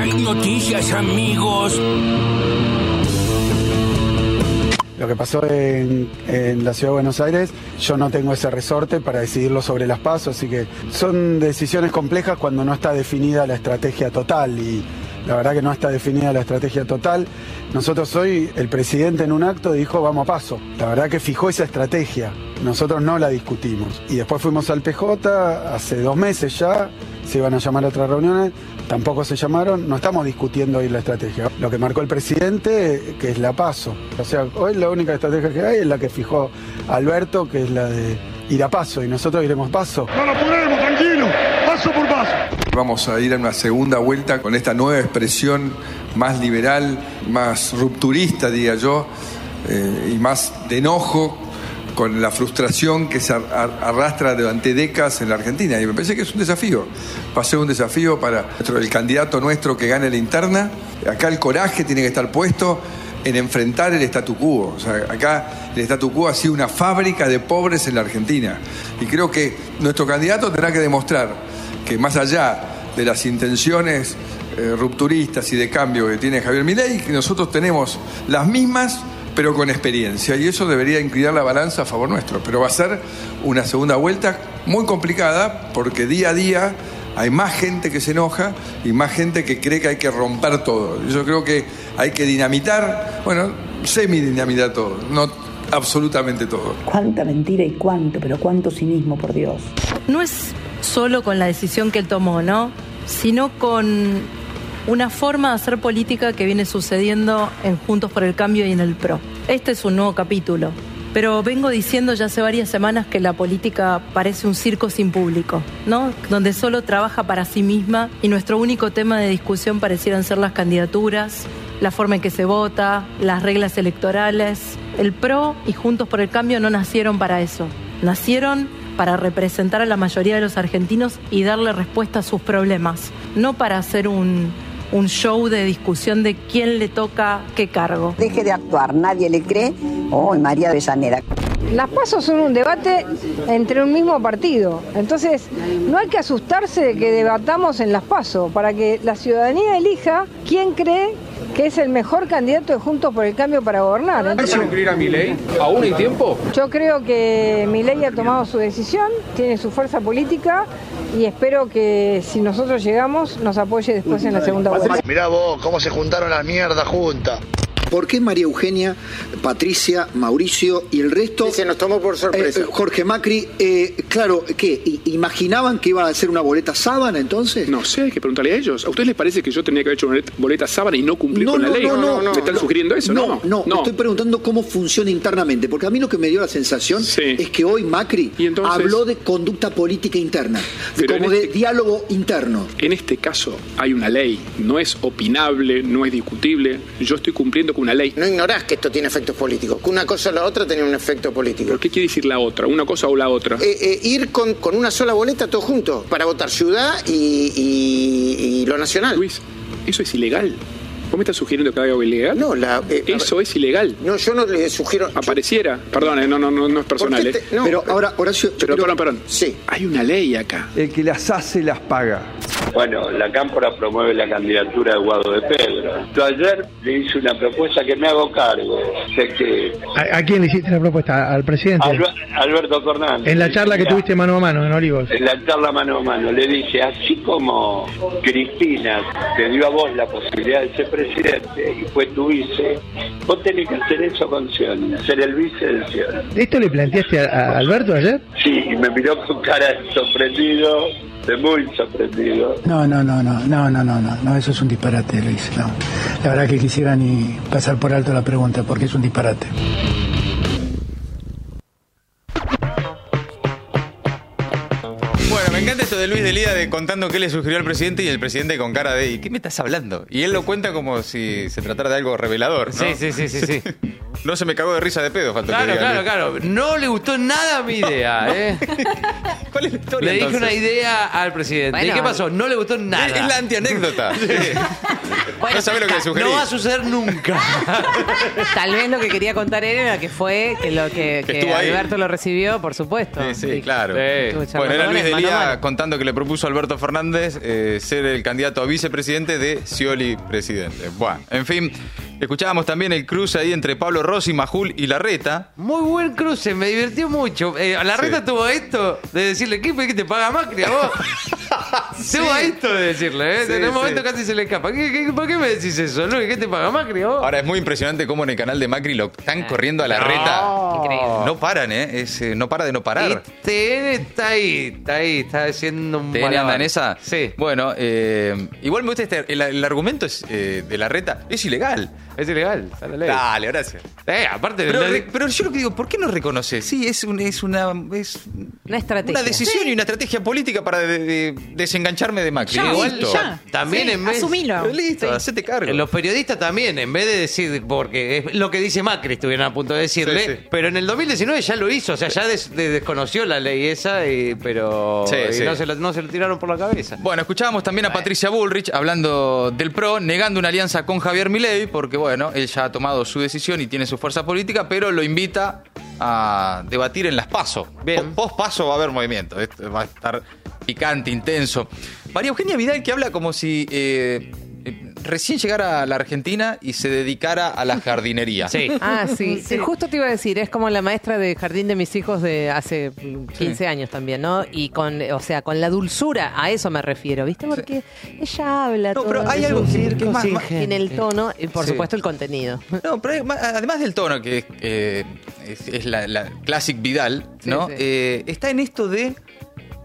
Hay noticias, amigos. Lo que pasó en, en la ciudad de Buenos Aires, yo no tengo ese resorte para decidirlo sobre las pasos, así que son decisiones complejas cuando no está definida la estrategia total y la verdad que no está definida la estrategia total. Nosotros hoy, el presidente en un acto dijo vamos a paso. La verdad que fijó esa estrategia. Nosotros no la discutimos. Y después fuimos al PJ hace dos meses ya, se iban a llamar a otras reuniones, tampoco se llamaron, no estamos discutiendo hoy la estrategia. Lo que marcó el presidente, que es la paso. O sea, hoy la única estrategia que hay es la que fijó Alberto, que es la de ir a paso, y nosotros iremos paso. No lo ponemos, tranquilo, paso por paso. Vamos a ir a una segunda vuelta con esta nueva expresión más liberal, más rupturista, diría yo, eh, y más de enojo con la frustración que se arrastra durante décadas en la Argentina. Y me parece que es un desafío. Va a ser un desafío para el candidato nuestro que gane la interna. Acá el coraje tiene que estar puesto en enfrentar el statu quo. O sea, acá el statu quo ha sido una fábrica de pobres en la Argentina. Y creo que nuestro candidato tendrá que demostrar que más allá de las intenciones eh, rupturistas y de cambio que tiene Javier Milei, que nosotros tenemos las mismas pero con experiencia. Y eso debería inclinar la balanza a favor nuestro. Pero va a ser una segunda vuelta muy complicada porque día a día hay más gente que se enoja y más gente que cree que hay que romper todo. Yo creo que hay que dinamitar, bueno, semi-dinamitar todo, no absolutamente todo. Cuánta mentira y cuánto, pero cuánto cinismo, por Dios. No es solo con la decisión que él tomó, ¿no? Sino con una forma de hacer política que viene sucediendo en Juntos por el Cambio y en el PRO. Este es un nuevo capítulo, pero vengo diciendo ya hace varias semanas que la política parece un circo sin público, ¿no? Donde solo trabaja para sí misma y nuestro único tema de discusión parecieran ser las candidaturas, la forma en que se vota, las reglas electorales. El PRO y Juntos por el Cambio no nacieron para eso. Nacieron para representar a la mayoría de los argentinos y darle respuesta a sus problemas, no para hacer un, un show de discusión de quién le toca qué cargo. Deje de actuar, nadie le cree. Oh, María Avellaneda. Las pasos son un debate entre un mismo partido. Entonces, no hay que asustarse de que debatamos en las pasos, para que la ciudadanía elija quién cree que es el mejor candidato de Juntos por el Cambio para gobernar. ¿Vas a incluir a Milei? ¿Aún hay tiempo? Yo creo que Milei ha tomado su decisión, tiene su fuerza política y espero que si nosotros llegamos nos apoye después en la segunda vuelta. Mirá vos, cómo se juntaron las mierdas juntas. ¿Por qué María Eugenia, Patricia, Mauricio y el resto? se nos tomó por sorpresa. Eh, Jorge Macri, eh, claro, ¿qué? ¿Imaginaban que iba a ser una boleta sábana entonces? No sé, hay que preguntarle a ellos. ¿A ustedes les parece que yo tenía que haber hecho una boleta sábana y no cumplir no, con la ley? No, no, no. ¿Me están sugiriendo eso? No, no, no, Estoy preguntando cómo funciona internamente, porque a mí lo que me dio la sensación es que hoy Macri habló de conducta política interna, de como de este diálogo interno. En este caso hay una ley, no es opinable, no es discutible. Yo estoy cumpliendo con una ley. No ignorás que esto tiene efectos políticos, que una cosa o la otra tiene un efecto político. ¿Pero qué quiere decir la otra? ¿Una cosa o la otra? Eh, eh, ir con, con una sola boleta todos juntos para votar ciudad y, y- y lo nacional. Luis, eso es ilegal. ¿Vos me estás sugiriendo que haga algo ilegal? No, la, eh, Eso es ilegal. No, yo no le sugiero. Apareciera. Perdón, no, no, no, no es personal. ¿Por qué eh. no, pero ahora, Horacio, Pero, creo- perdón, perdón. Sí. Hay una ley acá. El que las hace las paga. Bueno, la Cámpora promueve la candidatura de Guado de Pedro. Yo ayer le hice una propuesta que me hago cargo. Sé que ¿A, a quién le hiciste la propuesta? ¿Al presidente? Alber- Alberto Fernández. en la charla que Mira, tuviste mano a mano en Olivos. En la charla mano a mano le dije, así como Cristina te dio a vos la posibilidad de ser presidente y fue tu vice, vos tenés que hacer eso con Scioli, ser el vice de Scioli. ¿Esto le planteaste a, a Alberto ayer? Sí, y me miró con cara sorprendido, de muy aprendido. No, no, no, no, no, no, no, no, eso es un disparate, Luis. La verdad que quisiera ni pasar por alto la pregunta porque es un disparate. Bueno, me encanta esto de Luis de Lida de contando qué le sugirió al presidente y el presidente con cara de ¿qué me estás hablando? Y él lo cuenta como si se tratara de algo revelador. ¿no? Sí, sí, sí, sí, sí. No se me cagó de risa de pedo, falta que Claro, diga, claro, claro. No le gustó nada mi idea, ¿eh? ¿Cuál es la historia, Le dije entonces? una idea al presidente. ¿Y qué pasó? No le gustó nada. Es, es la antianécdota. no sabés lo que le sugerí. No va a suceder nunca. Tal vez lo que quería contar él era que fue que lo que, Que que estuvo ahí. Alberto lo recibió, por supuesto. Sí, sí, claro. Charlando Bueno, era Luis Delía contando que le propuso a Alberto Fernández eh, ser el candidato a vicepresidente de Scioli presidente. Bueno, en fin, escuchábamos también el cruce ahí entre Pablo Rossi, Majul y Larreta. Muy buen cruce, me divirtió mucho. Eh, la Sí. tuvo esto de decirle, ¿qué, qué te paga Macri a vos? Tuvo esto de decirle, ¿eh? Sí, en un momento casi se le escapa. ¿Qué, qué- por qué me decís eso, Luis? ¿Qué te paga Macri a vos? Ahora es muy impresionante cómo en el canal de Macri lo están corriendo a Larreta. No paran, ¿eh? Es, eh, no para de no parar. TN está ahí, está ahí, está haciendo un ¿TN anda en esa? Sí. Bueno, eh, igual me gusta este. El, el argumento es, eh, de Larreta es ilegal. Es ilegal, está la ley. Dale, gracias. Eh, aparte de Pero, la- re- pero yo lo que digo, ¿por qué no reconoce? Sí, es, un- es una es Una estrategia. una decisión y una estrategia política para de- de- desengancharme de Macri. Ya, Igual, ya. También Sí, en vez- asumilo. Listo, Sí. hacete cargo. Los periodistas también, en vez de decir, porque es lo que dice Macri, estuvieron a punto de decirle, Sí, sí. pero en el 2019 ya lo hizo, o sea, ya des- de- desconoció la ley esa, y- pero Sí, y sí. No, se lo, no se lo tiraron por la cabeza. Bueno, escuchábamos también a Patricia Bullrich hablando del PRO, negando una alianza con Javier Milei, porque bueno, él ya ha tomado su decisión y tiene su fuerza política, pero lo invita a debatir en las PASO. Bien. Post PASO va a haber movimiento, esto va a estar picante, intenso. María Eugenia Vidal que habla como si eh, recién llegara a la Argentina y se dedicara a la jardinería. Sí. Ah, sí. sí, justo te iba a decir, es como la maestra de jardín de mis hijos de hace mm, 15 años también, ¿no? Y con, o sea, con la dulzura, a eso me refiero, ¿viste? Porque ella habla No, todo pero hay algo que- que es más- más-. Tiene el tono y, por Sí. supuesto, el contenido. No, pero además del tono, que eh, es, es la, la Classic Vidal, ¿no? Sí, sí. Eh, está en esto de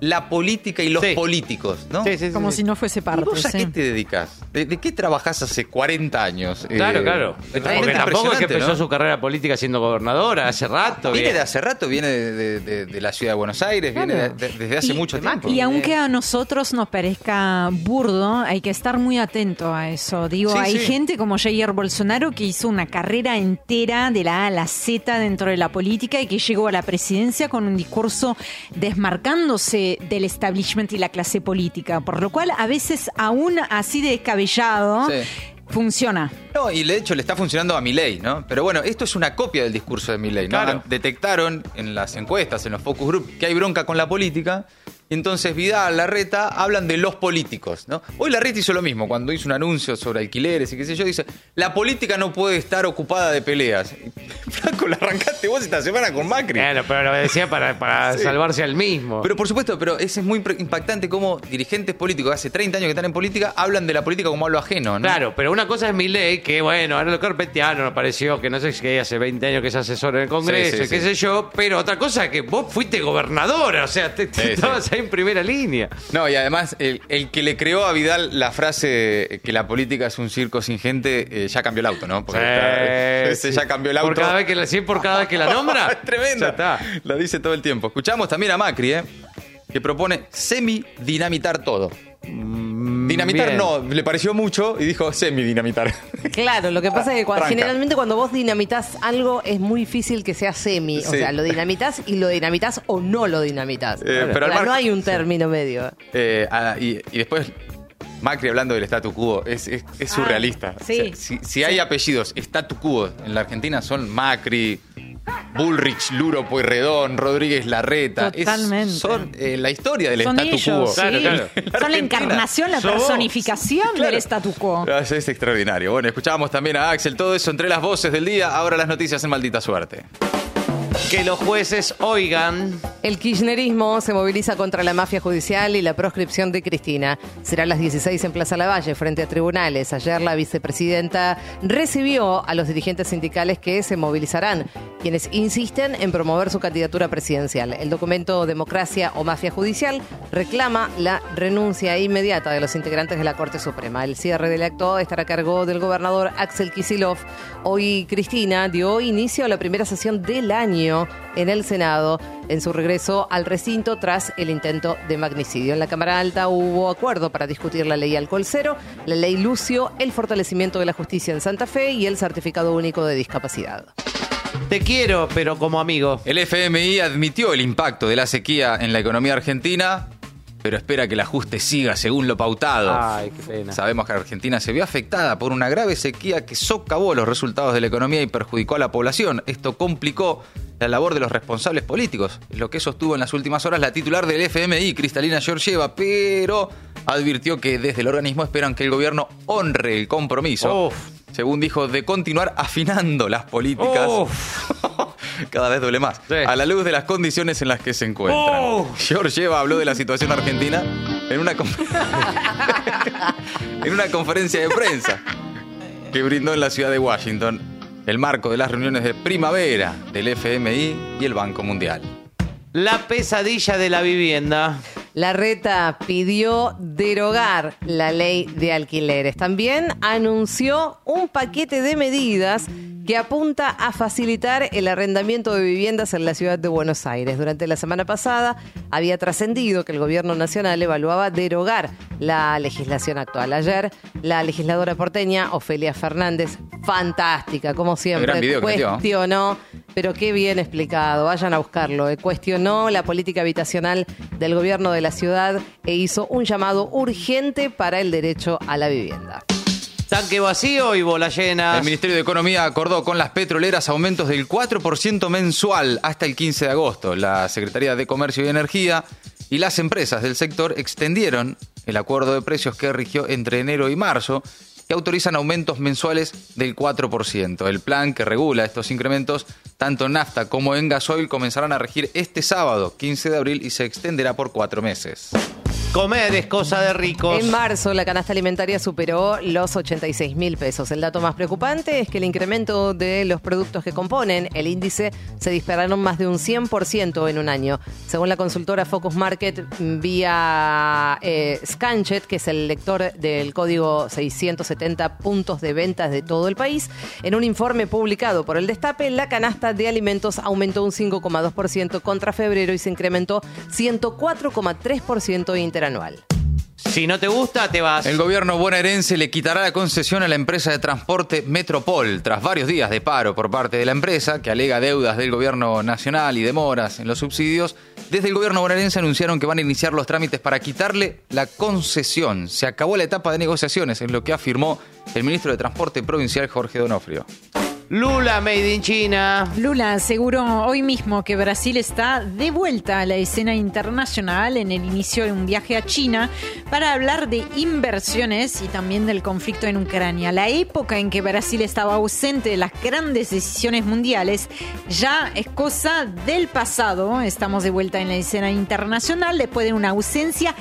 la política y los Sí. políticos, ¿no? Sí, sí, sí, Como sí. si no fuese ¿Y parte. vos a sí. qué te dedicas? ¿De, de qué trabajás hace 40 años? Claro, Eh, claro. es Porque tampoco es que empezó ¿no? su carrera política siendo gobernadora hace rato. Viene bien. de hace rato, viene de, de- de- de la ciudad de Buenos Aires, viene de- de- desde hace Y- mucho tiempo. Y aunque a nosotros nos parezca burdo, hay que estar muy atento a eso. Digo, Sí, hay sí. gente como Jair Bolsonaro que hizo una carrera entera de la A a la Z dentro de la política y que llegó a la presidencia con un discurso desmarcándose del establishment y la clase política. Por lo cual, a veces, aún así de descabellado, Sí. funciona. No, y de hecho le está funcionando a Milei, ¿no? Pero bueno, esto es una copia del discurso de Milei, ¿no? Claro. Detectaron en las encuestas, en los focus group, que hay bronca con la política. Y entonces Vidal, Larreta, hablan de los políticos, ¿no? Hoy Larreta hizo lo mismo, cuando hizo un anuncio sobre alquileres y qué sé yo, dice, la política no puede estar ocupada de peleas. Y, Flaco, la arrancaste vos esta semana con Macri. Bueno, pero lo decía para, para Sí. salvarse al mismo. Pero por supuesto, pero ese es muy impactante cómo dirigentes políticos que hace 30 años que están en política hablan de la política como algo ajeno, ¿no? Claro, pero una cosa es mi ley, que bueno, ahora lo carpetiano nos pareció que no sé si hace 20 años que es asesor en el Congreso, Sí, sí, y qué sí. sé yo, pero otra cosa es que vos fuiste gobernadora, o sea, te, estabas ahí en primera línea. No, y además, el, el que le creó a Vidal la frase que la política es un circo sin gente, eh, ya cambió el auto, ¿no? Porque está- sí. ya cambió el auto. Por cada vez que la, por cada vez que la nombra. Es tremendo. Ya está. Lo dice todo el tiempo. Escuchamos también a Macri, ¿eh? Que propone semi-dinamitar todo. Dinamitar bien. no, le pareció mucho y dijo semi-dinamitar. Claro, lo que pasa es que cuando- Tranca. generalmente cuando vos dinamitas algo es muy difícil que sea semi. O Sí. sea, lo dinamitas y lo dinamitas o no lo dinamitas. Eh, pero O sea, no hay un término medio. Eh, ah, y, y después Macri hablando del statu quo, es, es- es Ah, surrealista. sí. O sea, si, si hay apellidos statu quo en la Argentina son Macri, Bullrich, Luro Pueyrredón, Rodríguez Larreta. Es- Totalmente. son eh, la historia del Son statu ellos, quo. sí. Claro, claro. Son la encarnación, la personificación Claro. del statu quo. Ah, Es extraordinario. Bueno, escuchábamos también a Axel, todo eso entre las voces del día. Ahora las noticias en maldita suerte. Que los jueces oigan. El kirchnerismo se moviliza contra la mafia judicial y la proscripción de Cristina. Será a las 16 en Plaza Lavalle, frente a tribunales. Ayer la vicepresidenta recibió a los dirigentes sindicales que se movilizarán, quienes insisten en promover su candidatura presidencial. El documento Democracia o Mafia Judicial reclama la renuncia inmediata de los integrantes de la Corte Suprema. El cierre del acto estará a cargo del gobernador Axel Kisilov. Hoy Cristina dio inicio a la primera sesión del año en el Senado en su regreso al recinto tras el intento de magnicidio. En la Cámara Alta hubo acuerdo para discutir la ley alcohol cero, la ley Lucio, el fortalecimiento de la justicia en Santa Fe y el certificado único de discapacidad. Te quiero, pero como amigo. El FMI admitió el impacto de la sequía en la economía argentina, pero espera que el ajuste siga según lo pautado. Ay, qué pena. Sabemos que Argentina se vio afectada por una grave sequía que socavó los resultados de la economía y perjudicó a la población. Esto complicó la labor de los responsables políticos, es lo que sostuvo en las últimas horas la titular del FMI, Cristalina Georgieva, pero advirtió que desde el organismo esperan que el gobierno honre el compromiso, según dijo, de continuar afinando las políticas. Cada vez duele más. A la luz de las condiciones en las que se encuentran. Georgieva habló de la situación argentina en una, en una conferencia de prensa que brindó en la ciudad de Washington el marco de las reuniones de primavera del FMI y el Banco Mundial. La pesadilla de la vivienda. La reta pidió derogar la ley de alquileres. También anunció un paquete de medidas que apunta a facilitar el arrendamiento de viviendas en la ciudad de Buenos Aires. Durante la semana pasada había trascendido que el gobierno nacional evaluaba derogar la legislación actual. Ayer, la legisladora porteña, Ofelia Fernández, fantástica, como siempre, cuestionó, pero qué bien explicado, vayan a buscarlo, eh, cuestionó la política habitacional del gobierno de la ciudad e hizo un llamado urgente para el derecho a la vivienda. Tanque vacío y bola llena. El Ministerio de Economía acordó con las petroleras aumentos del 4% mensual hasta el 15 de agosto. La Secretaría de Comercio y Energía y las empresas del sector extendieron el acuerdo de precios que rigió entre enero y marzo que autorizan aumentos mensuales del 4%. El plan que regula estos incrementos, tanto en nafta como en gasoil, comenzarán a regir este sábado, 15 de abril, y se extenderá por cuatro meses. Comer es cosa de ricos. En marzo la canasta alimentaria superó los 86 mil pesos. El dato más preocupante es que el incremento de los productos que componen el índice se dispararon más de un 100% en un año. Según la consultora Focus Market vía eh, Scanchet, que es el lector del código 670 puntos de ventas de todo el país, en un informe publicado por el Destape, la canasta de alimentos aumentó un 5,2% contra febrero y se incrementó 104,3% interanual. Si no te gusta, te vas. El gobierno bonaerense le quitará la concesión a la empresa de transporte Metropol tras varios días de paro por parte de la empresa, que alega deudas del gobierno nacional y demoras en los subsidios. Desde el gobierno bonaerense anunciaron que van a iniciar los trámites para quitarle la concesión. Se acabó la etapa de negociaciones, es lo que afirmó el ministro de Transporte provincial Jorge Donofrio. Lula Made in China. Lula aseguró hoy mismo que Brasil está de vuelta a la escena internacional en el inicio de un viaje a China para hablar de inversiones y también del conflicto en Ucrania. La época en que Brasil estaba ausente de las grandes decisiones mundiales ya es cosa del pasado. Estamos de vuelta en la escena internacional después de una ausencia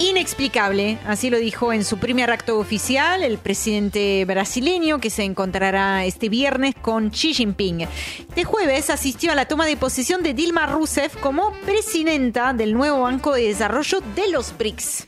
inexplicable, así lo dijo en su primer acto oficial el presidente brasileño que se encontrará este viernes con Xi Jinping. Este jueves asistió a la toma de posesión de Dilma Rousseff como presidenta del nuevo Banco de Desarrollo de los BRICS.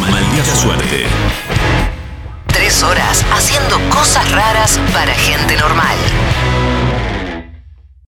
Maldita suerte. Tres horas haciendo cosas raras para gente normal.